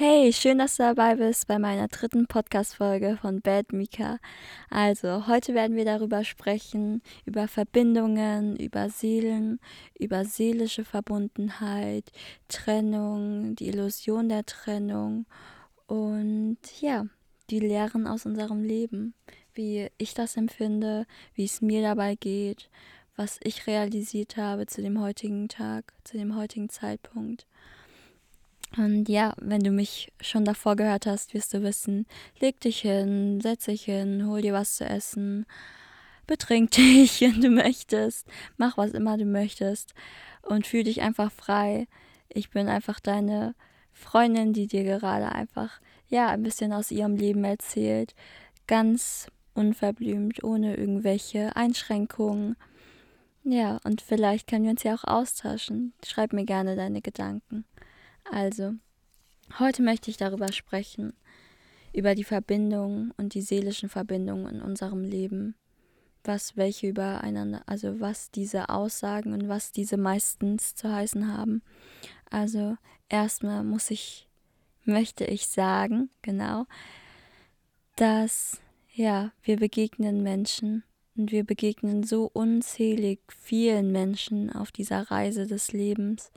Hey, schön, dass du dabei bist bei meiner dritten Podcast-Folge von Bad Mika. Also, heute werden wir darüber sprechen, über Verbindungen, über Seelen, über seelische Verbundenheit, Trennung, die Illusion der Trennung und ja, die Lehren aus unserem Leben, wie ich das empfinde, wie es mir dabei geht, was ich realisiert habe zu dem heutigen Tag, zu dem heutigen Zeitpunkt. Und ja, wenn du mich schon davor gehört hast, wirst du wissen, leg dich hin, setz dich hin, hol dir was zu essen, betrink dich, wenn du möchtest, mach was immer du möchtest und fühl dich einfach frei. Ich bin einfach deine Freundin, die dir gerade einfach, ja, ein bisschen aus ihrem Leben erzählt. Ganz unverblümt, ohne irgendwelche Einschränkungen. Ja, und vielleicht können wir uns ja auch austauschen. Schreib mir gerne deine Gedanken. Also, heute möchte ich darüber sprechen, über die Verbindungen und die seelischen Verbindungen in unserem Leben, was welche übereinander, also was diese Aussagen und was diese meistens zu heißen haben. Also, erstmal muss ich, möchte ich sagen, genau, dass ja, wir begegnen Menschen und wir begegnen so unzählig vielen Menschen auf dieser Reise des Lebens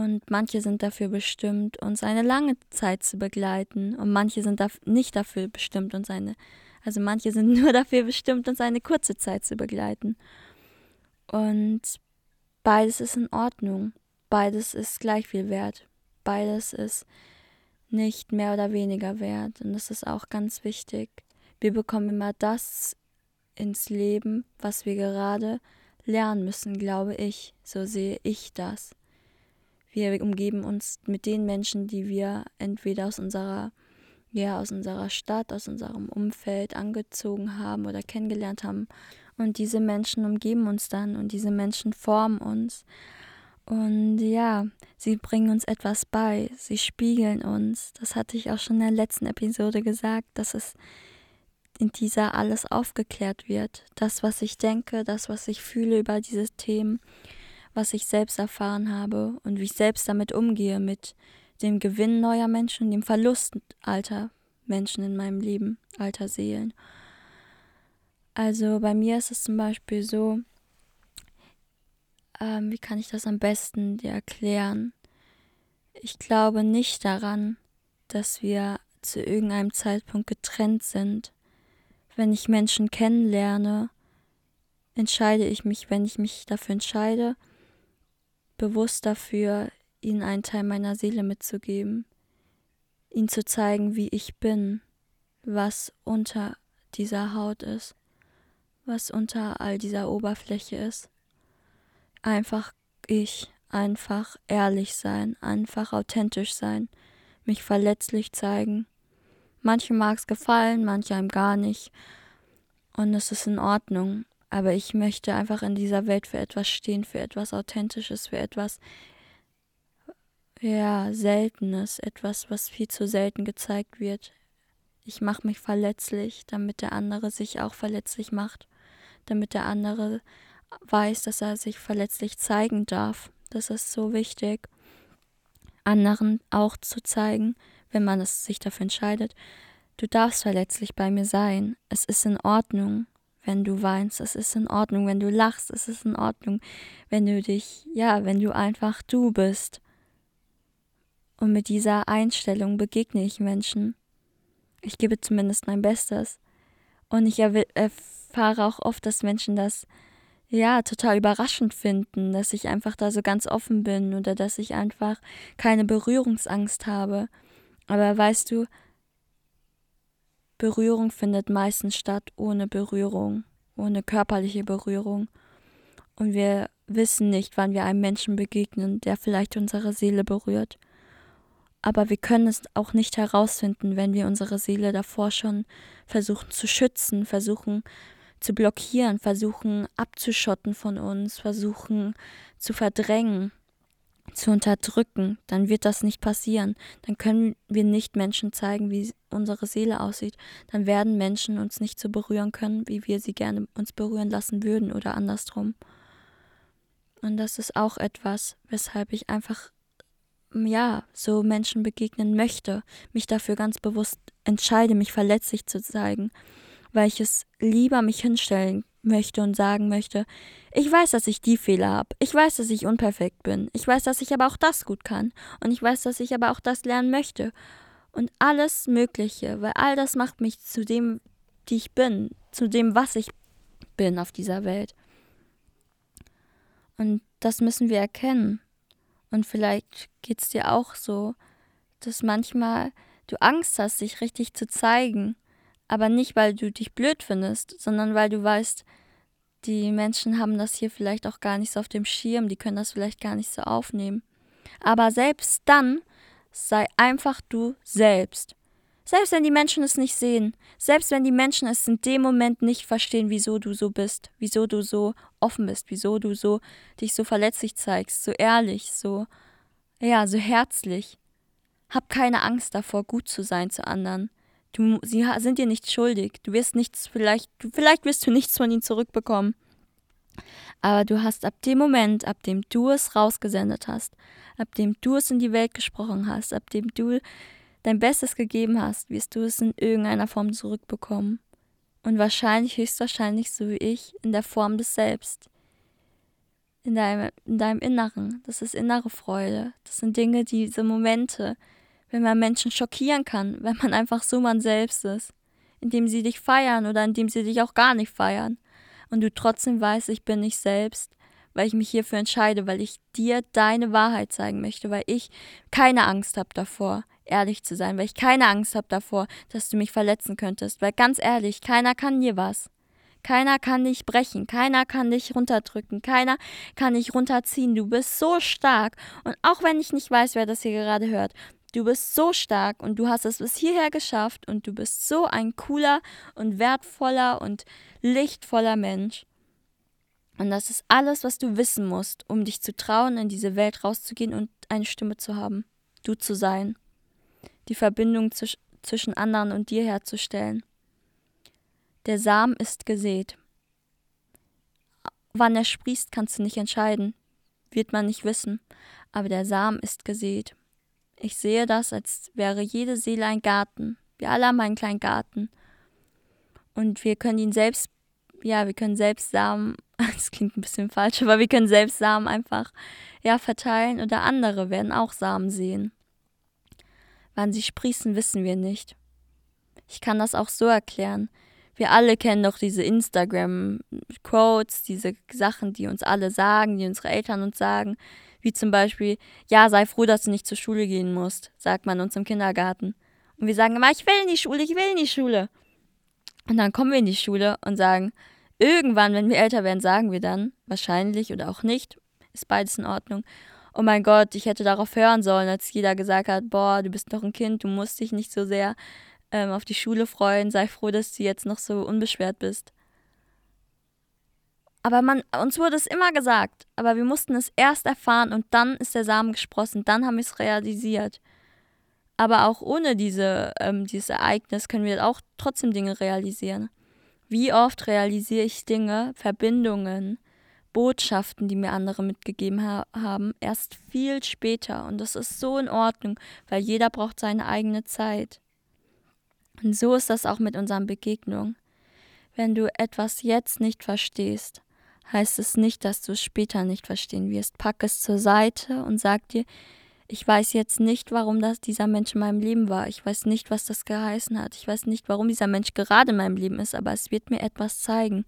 und manche sind dafür bestimmt, uns eine lange Zeit zu begleiten. Und manche sind nicht dafür bestimmt, uns eine, also manche sind nur dafür bestimmt, uns eine kurze Zeit zu begleiten. Und beides ist in Ordnung. Beides ist gleich viel wert. Beides ist nicht mehr oder weniger wert. Und das ist auch ganz wichtig. Wir bekommen immer das ins Leben, was wir gerade lernen müssen, glaube ich. So sehe ich das. Wir umgeben uns mit den Menschen, die wir entweder aus unserer, ja, aus unserer Stadt, aus unserem Umfeld angezogen haben oder kennengelernt haben. Und diese Menschen umgeben uns dann und diese Menschen formen uns. Und ja, sie bringen uns etwas bei, sie spiegeln uns. Das hatte ich auch schon in der letzten Episode gesagt, dass es in dieser alles aufgeklärt wird. Das, was ich denke, das, was ich fühle über diese Themen was ich selbst erfahren habe und wie ich selbst damit umgehe, mit dem Gewinn neuer Menschen dem Verlust alter Menschen in meinem Leben, alter Seelen. Also bei mir ist es zum Beispiel so, ähm, wie kann ich das am besten dir erklären? Ich glaube nicht daran, dass wir zu irgendeinem Zeitpunkt getrennt sind. Wenn ich Menschen kennenlerne, entscheide ich mich, wenn ich mich dafür entscheide, bewusst dafür, ihnen einen Teil meiner Seele mitzugeben, ihnen zu zeigen, wie ich bin, was unter dieser Haut ist, was unter all dieser Oberfläche ist. Einfach ich, einfach ehrlich sein, einfach authentisch sein, mich verletzlich zeigen. Manche mag es gefallen, manche einem gar nicht. Und es ist in Ordnung. Aber ich möchte einfach in dieser Welt für etwas stehen, für etwas Authentisches, für etwas, ja, Seltenes, etwas, was viel zu selten gezeigt wird. Ich mache mich verletzlich, damit der andere sich auch verletzlich macht, damit der andere weiß, dass er sich verletzlich zeigen darf. Das ist so wichtig, anderen auch zu zeigen, wenn man es sich dafür entscheidet. Du darfst verletzlich bei mir sein. Es ist in Ordnung wenn du weinst, es ist in Ordnung, wenn du lachst, es ist in Ordnung, wenn du dich, ja, wenn du einfach du bist. Und mit dieser Einstellung begegne ich Menschen. Ich gebe zumindest mein Bestes. Und ich erfahre auch oft, dass Menschen das ja total überraschend finden, dass ich einfach da so ganz offen bin oder dass ich einfach keine Berührungsangst habe. Aber weißt du, Berührung findet meistens statt ohne Berührung, ohne körperliche Berührung. Und wir wissen nicht, wann wir einem Menschen begegnen, der vielleicht unsere Seele berührt. Aber wir können es auch nicht herausfinden, wenn wir unsere Seele davor schon versuchen zu schützen, versuchen zu blockieren, versuchen abzuschotten von uns, versuchen zu verdrängen zu unterdrücken, dann wird das nicht passieren. Dann können wir nicht Menschen zeigen, wie unsere Seele aussieht. Dann werden Menschen uns nicht so berühren können, wie wir sie gerne uns berühren lassen würden oder andersrum. Und das ist auch etwas, weshalb ich einfach ja, so Menschen begegnen möchte, mich dafür ganz bewusst entscheide, mich verletzlich zu zeigen, weil ich es lieber mich hinstellen möchte und sagen möchte, ich weiß, dass ich die Fehler habe, ich weiß, dass ich unperfekt bin, ich weiß, dass ich aber auch das gut kann. Und ich weiß, dass ich aber auch das lernen möchte. Und alles Mögliche, weil all das macht mich zu dem, die ich bin, zu dem, was ich bin auf dieser Welt. Und das müssen wir erkennen. Und vielleicht geht es dir auch so, dass manchmal du Angst hast, dich richtig zu zeigen, aber nicht, weil du dich blöd findest, sondern weil du weißt, die Menschen haben das hier vielleicht auch gar nicht so auf dem Schirm, die können das vielleicht gar nicht so aufnehmen. Aber selbst dann sei einfach du selbst. Selbst wenn die Menschen es nicht sehen, selbst wenn die Menschen es in dem Moment nicht verstehen, wieso du so bist, wieso du so offen bist, wieso du so dich so verletzlich zeigst, so ehrlich, so ja, so herzlich. Hab keine Angst davor, gut zu sein zu anderen. Du, sie sind dir nicht schuldig. Du wirst nichts, vielleicht, vielleicht wirst du nichts von ihnen zurückbekommen. Aber du hast ab dem Moment, ab dem du es rausgesendet hast, ab dem du es in die Welt gesprochen hast, ab dem du dein Bestes gegeben hast, wirst du es in irgendeiner Form zurückbekommen. Und wahrscheinlich, höchstwahrscheinlich, so wie ich, in der Form des Selbst. In deinem, in deinem Inneren. Das ist innere Freude. Das sind Dinge, diese Momente, wenn man Menschen schockieren kann, wenn man einfach so man selbst ist. Indem sie dich feiern oder indem sie dich auch gar nicht feiern. Und du trotzdem weißt, ich bin nicht selbst, weil ich mich hierfür entscheide, weil ich dir deine Wahrheit zeigen möchte, weil ich keine Angst habe davor, ehrlich zu sein, weil ich keine Angst habe davor, dass du mich verletzen könntest. Weil ganz ehrlich, keiner kann dir was. Keiner kann dich brechen, keiner kann dich runterdrücken, keiner kann dich runterziehen. Du bist so stark. Und auch wenn ich nicht weiß, wer das hier gerade hört, du bist so stark und du hast es bis hierher geschafft und du bist so ein cooler und wertvoller und lichtvoller Mensch. Und das ist alles, was du wissen musst, um dich zu trauen, in diese Welt rauszugehen und eine Stimme zu haben. Du zu sein die Verbindung zwischen anderen und dir herzustellen. Der Samen ist gesät. Wann er sprießt, kannst du nicht entscheiden, wird man nicht wissen, aber der Samen ist gesät. Ich sehe das, als wäre jede Seele ein Garten. Wir alle haben einen kleinen Garten. Und wir können ihn selbst, ja, wir können selbst Samen, das klingt ein bisschen falsch, aber wir können selbst Samen einfach, ja, verteilen oder andere werden auch Samen sehen. Wann sie sprießen, wissen wir nicht. Ich kann das auch so erklären. Wir alle kennen doch diese Instagram-Quotes, diese Sachen, die uns alle sagen, die unsere Eltern uns sagen. Wie zum Beispiel, ja, sei froh, dass du nicht zur Schule gehen musst, sagt man uns im Kindergarten. Und wir sagen immer, ich will in die Schule, ich will in die Schule. Und dann kommen wir in die Schule und sagen, irgendwann, wenn wir älter werden, sagen wir dann, wahrscheinlich oder auch nicht, ist beides in Ordnung oh mein Gott, ich hätte darauf hören sollen, als jeder gesagt hat, boah, du bist noch ein Kind, du musst dich nicht so sehr ähm, auf die Schule freuen, sei froh, dass du jetzt noch so unbeschwert bist. Aber man, uns wurde es immer gesagt, aber wir mussten es erst erfahren und dann ist der Samen gesprossen, dann haben wir es realisiert. Aber auch ohne diese, ähm, dieses Ereignis können wir auch trotzdem Dinge realisieren. Wie oft realisiere ich Dinge, Verbindungen, Botschaften, die mir andere mitgegeben ha haben, erst viel später. Und das ist so in Ordnung, weil jeder braucht seine eigene Zeit. Und so ist das auch mit unseren Begegnungen. Wenn du etwas jetzt nicht verstehst, heißt es nicht, dass du es später nicht verstehen wirst. Pack es zur Seite und sag dir, ich weiß jetzt nicht, warum das dieser Mensch in meinem Leben war. Ich weiß nicht, was das geheißen hat. Ich weiß nicht, warum dieser Mensch gerade in meinem Leben ist, aber es wird mir etwas zeigen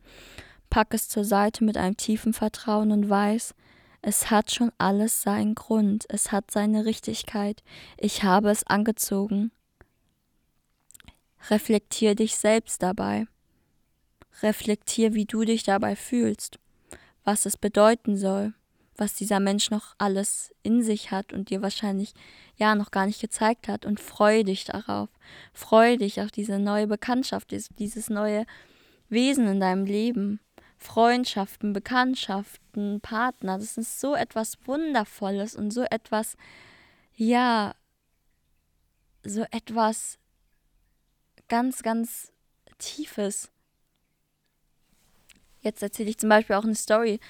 pack es zur Seite mit einem tiefen Vertrauen und weiß, es hat schon alles seinen Grund, es hat seine Richtigkeit, ich habe es angezogen. Reflektier dich selbst dabei. Reflektier, wie du dich dabei fühlst, was es bedeuten soll, was dieser Mensch noch alles in sich hat und dir wahrscheinlich ja noch gar nicht gezeigt hat und freue dich darauf. Freue dich auf diese neue Bekanntschaft, dieses neue Wesen in deinem Leben. Freundschaften, Bekanntschaften, Partner. Das ist so etwas Wundervolles und so etwas, ja, so etwas ganz, ganz Tiefes. Jetzt erzähle ich zum Beispiel auch eine Story.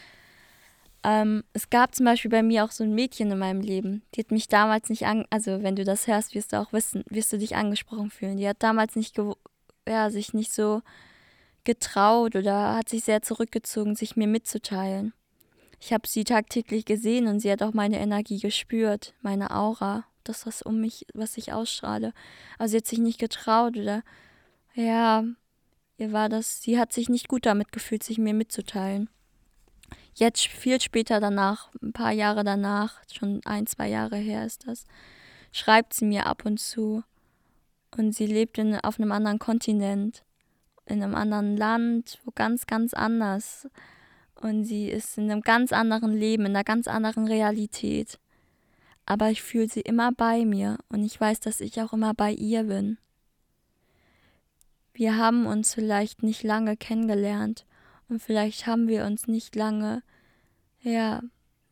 Ähm, es gab zum Beispiel bei mir auch so ein Mädchen in meinem Leben, die hat mich damals nicht an, also wenn du das hörst, wirst du auch wissen, wirst du dich angesprochen fühlen. Die hat damals nicht, ja, sich nicht so getraut oder hat sich sehr zurückgezogen, sich mir mitzuteilen. Ich habe sie tagtäglich gesehen und sie hat auch meine Energie gespürt, meine Aura, das, was um mich, was ich ausstrahle. Aber sie hat sich nicht getraut oder, ja, ihr war das, sie hat sich nicht gut damit gefühlt, sich mir mitzuteilen. Jetzt viel später danach, ein paar Jahre danach, schon ein, zwei Jahre her ist das, schreibt sie mir ab und zu. Und sie lebt in, auf einem anderen Kontinent, in einem anderen Land, wo ganz, ganz anders. Und sie ist in einem ganz anderen Leben, in einer ganz anderen Realität. Aber ich fühle sie immer bei mir und ich weiß, dass ich auch immer bei ihr bin. Wir haben uns vielleicht nicht lange kennengelernt und vielleicht haben wir uns nicht lange, ja,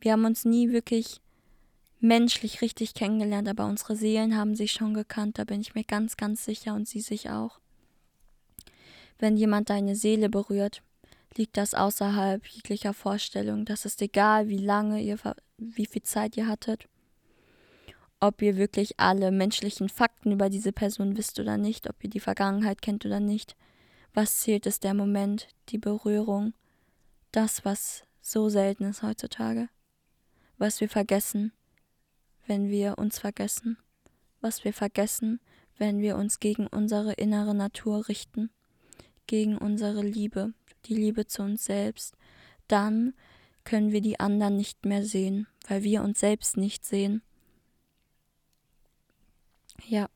wir haben uns nie wirklich menschlich richtig kennengelernt, aber unsere Seelen haben sich schon gekannt, da bin ich mir ganz, ganz sicher und sie sich auch. Wenn jemand deine Seele berührt, liegt das außerhalb jeglicher Vorstellung. Das ist egal, wie lange ihr, wie viel Zeit ihr hattet, ob ihr wirklich alle menschlichen Fakten über diese Person wisst oder nicht, ob ihr die Vergangenheit kennt oder nicht. Was zählt, ist der Moment, die Berührung, das, was so selten ist heutzutage, was wir vergessen, wenn wir uns vergessen, was wir vergessen, wenn wir uns gegen unsere innere Natur richten, gegen unsere Liebe, die Liebe zu uns selbst, dann können wir die anderen nicht mehr sehen, weil wir uns selbst nicht sehen. Ja,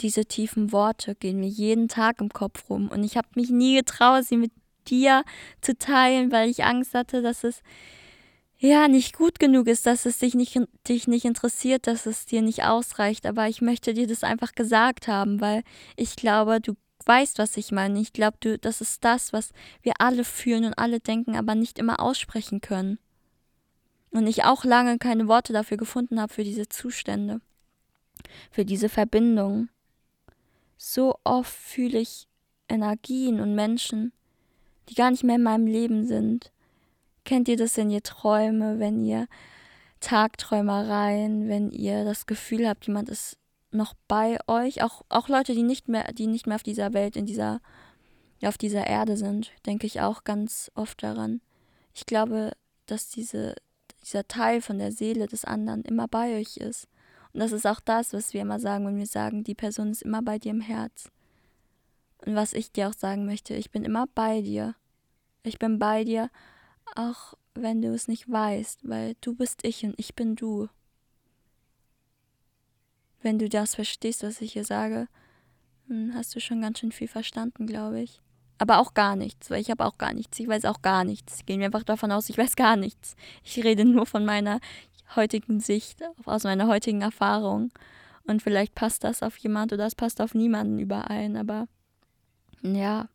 diese tiefen Worte gehen mir jeden Tag im Kopf rum und ich habe mich nie getraut, sie mit dir zu teilen, weil ich Angst hatte, dass es ja nicht gut genug ist, dass es dich nicht, dich nicht interessiert, dass es dir nicht ausreicht. Aber ich möchte dir das einfach gesagt haben, weil ich glaube, du weißt, was ich meine. Ich glaube, du, das ist das, was wir alle fühlen und alle denken, aber nicht immer aussprechen können. Und ich auch lange keine Worte dafür gefunden habe, für diese Zustände, für diese Verbindung. So oft fühle ich Energien und Menschen, die gar nicht mehr in meinem Leben sind. Kennt ihr das, wenn ihr Träume, wenn ihr Tagträumereien, wenn ihr das Gefühl habt, jemand ist noch bei euch, auch, auch Leute, die nicht mehr, die nicht mehr auf dieser Welt, in dieser, auf dieser Erde sind, denke ich auch ganz oft daran. Ich glaube, dass diese, dieser Teil von der Seele des anderen immer bei euch ist. Und das ist auch das, was wir immer sagen, wenn wir sagen, die Person ist immer bei dir im Herz. Und was ich dir auch sagen möchte, ich bin immer bei dir. Ich bin bei dir, auch wenn du es nicht weißt, weil du bist ich und ich bin du. Wenn du das verstehst, was ich hier sage, dann hast du schon ganz schön viel verstanden, glaube ich. Aber auch gar nichts, weil ich habe auch gar nichts. Ich weiß auch gar nichts. Gehen wir einfach davon aus, ich weiß gar nichts. Ich rede nur von meiner heutigen Sicht, aus meiner heutigen Erfahrung. Und vielleicht passt das auf jemand oder es passt auf niemanden überein, aber ja,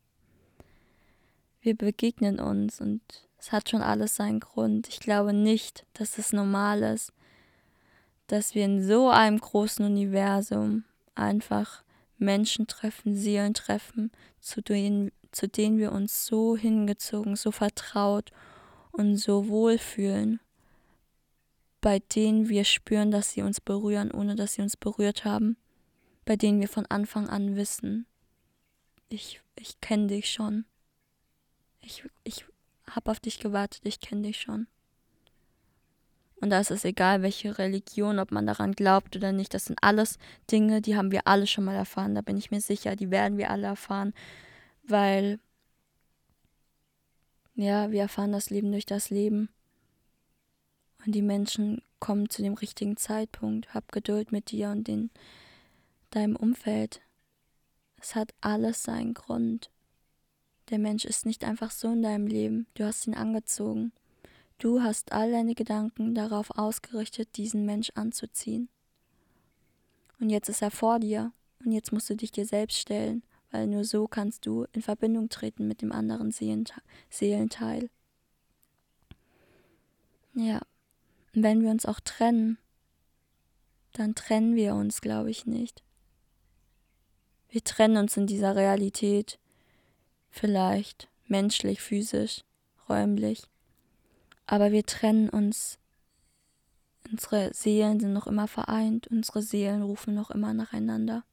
wir begegnen uns und es hat schon alles seinen Grund. Ich glaube nicht, dass es normal ist, dass wir in so einem großen Universum einfach Menschen treffen, Seelen treffen, zu denen, zu denen wir uns so hingezogen, so vertraut und so wohlfühlen bei denen wir spüren, dass sie uns berühren, ohne dass sie uns berührt haben, bei denen wir von Anfang an wissen, ich, ich kenne dich schon. Ich, ich habe auf dich gewartet, ich kenne dich schon. Und da ist es egal, welche Religion, ob man daran glaubt oder nicht. Das sind alles Dinge, die haben wir alle schon mal erfahren. Da bin ich mir sicher, die werden wir alle erfahren, weil ja, wir erfahren das Leben durch das Leben. Und die Menschen kommen zu dem richtigen Zeitpunkt. Hab Geduld mit dir und in deinem Umfeld. Es hat alles seinen Grund. Der Mensch ist nicht einfach so in deinem Leben. Du hast ihn angezogen. Du hast all deine Gedanken darauf ausgerichtet, diesen Mensch anzuziehen. Und jetzt ist er vor dir. Und jetzt musst du dich dir selbst stellen, weil nur so kannst du in Verbindung treten mit dem anderen Seelenteil. Ja. Und wenn wir uns auch trennen, dann trennen wir uns, glaube ich, nicht. Wir trennen uns in dieser Realität, vielleicht menschlich, physisch, räumlich, Aber wir trennen uns. Unsere Seelen sind noch immer vereint, unsere Seelen rufen noch immer nacheinander.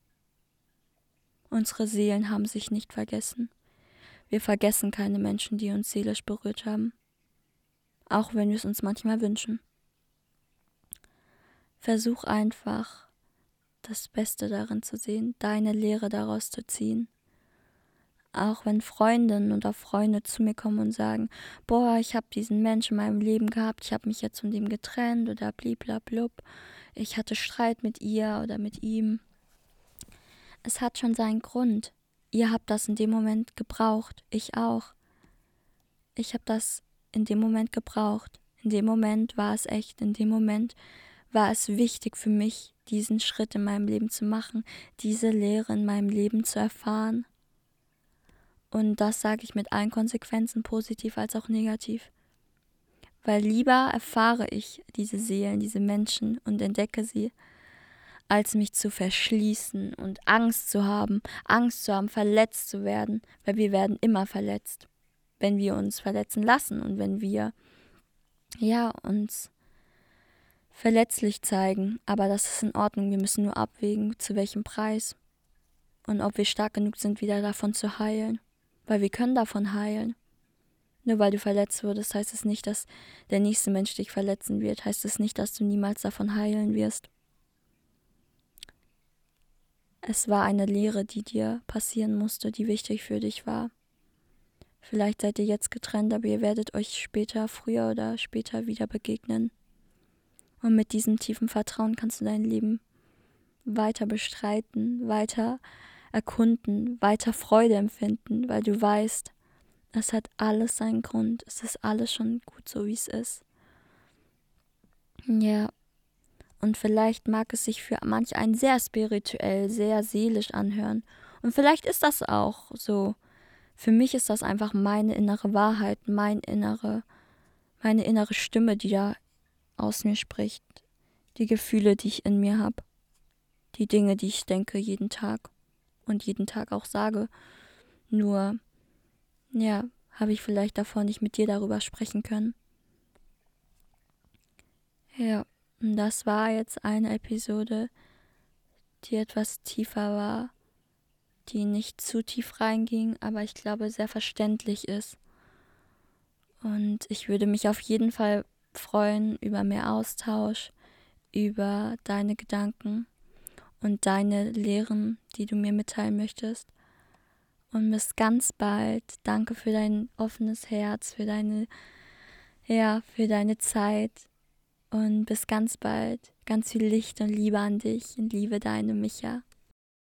Unsere Seelen haben sich nicht vergessen. Wir vergessen keine Menschen, die uns seelisch berührt haben, auch wenn wir es uns manchmal wünschen. Versuch einfach, das Beste darin zu sehen, deine Lehre daraus zu ziehen. Auch wenn Freundinnen oder Freunde zu mir kommen und sagen, boah, ich habe diesen Menschen in meinem Leben gehabt, ich habe mich jetzt von dem getrennt oder bliblablub, ich hatte Streit mit ihr oder mit ihm. Es hat schon seinen Grund. Ihr habt das in dem Moment gebraucht, ich auch. Ich habe das in dem Moment gebraucht. In dem Moment war es echt, in dem Moment war es wichtig für mich, diesen Schritt in meinem Leben zu machen, diese Lehre in meinem Leben zu erfahren. Und das sage ich mit allen Konsequenzen, positiv als auch negativ. Weil lieber erfahre ich diese Seelen, diese Menschen und entdecke sie, als mich zu verschließen und Angst zu haben, Angst zu haben, verletzt zu werden, weil wir werden immer verletzt, wenn wir uns verletzen lassen und wenn wir ja uns verletzlich zeigen, aber das ist in Ordnung. Wir müssen nur abwägen, zu welchem Preis und ob wir stark genug sind, wieder davon zu heilen, weil wir können davon heilen. Nur weil du verletzt wurdest, heißt es nicht, dass der nächste Mensch dich verletzen wird, heißt es nicht, dass du niemals davon heilen wirst. Es war eine Lehre, die dir passieren musste, die wichtig für dich war. Vielleicht seid ihr jetzt getrennt, aber ihr werdet euch später, früher oder später wieder begegnen. Und mit diesem tiefen Vertrauen kannst du dein Leben weiter bestreiten, weiter erkunden, weiter Freude empfinden, weil du weißt, es hat alles seinen Grund. Es ist alles schon gut so, wie es ist. Ja. Und vielleicht mag es sich für manch einen sehr spirituell, sehr seelisch anhören. Und vielleicht ist das auch so. Für mich ist das einfach meine innere Wahrheit, mein innere, meine innere Stimme, die da aus mir spricht, die Gefühle, die ich in mir habe, die Dinge, die ich denke jeden Tag und jeden Tag auch sage. Nur, ja, habe ich vielleicht davor nicht mit dir darüber sprechen können. Ja, das war jetzt eine Episode, die etwas tiefer war, die nicht zu tief reinging, aber ich glaube sehr verständlich ist. Und ich würde mich auf jeden Fall freuen über mehr Austausch, über deine Gedanken und deine Lehren, die du mir mitteilen möchtest. Und bis ganz bald. Danke für dein offenes Herz, für deine, ja, für deine Zeit. Und bis ganz bald. Ganz viel Licht und Liebe an dich und liebe deine Micha.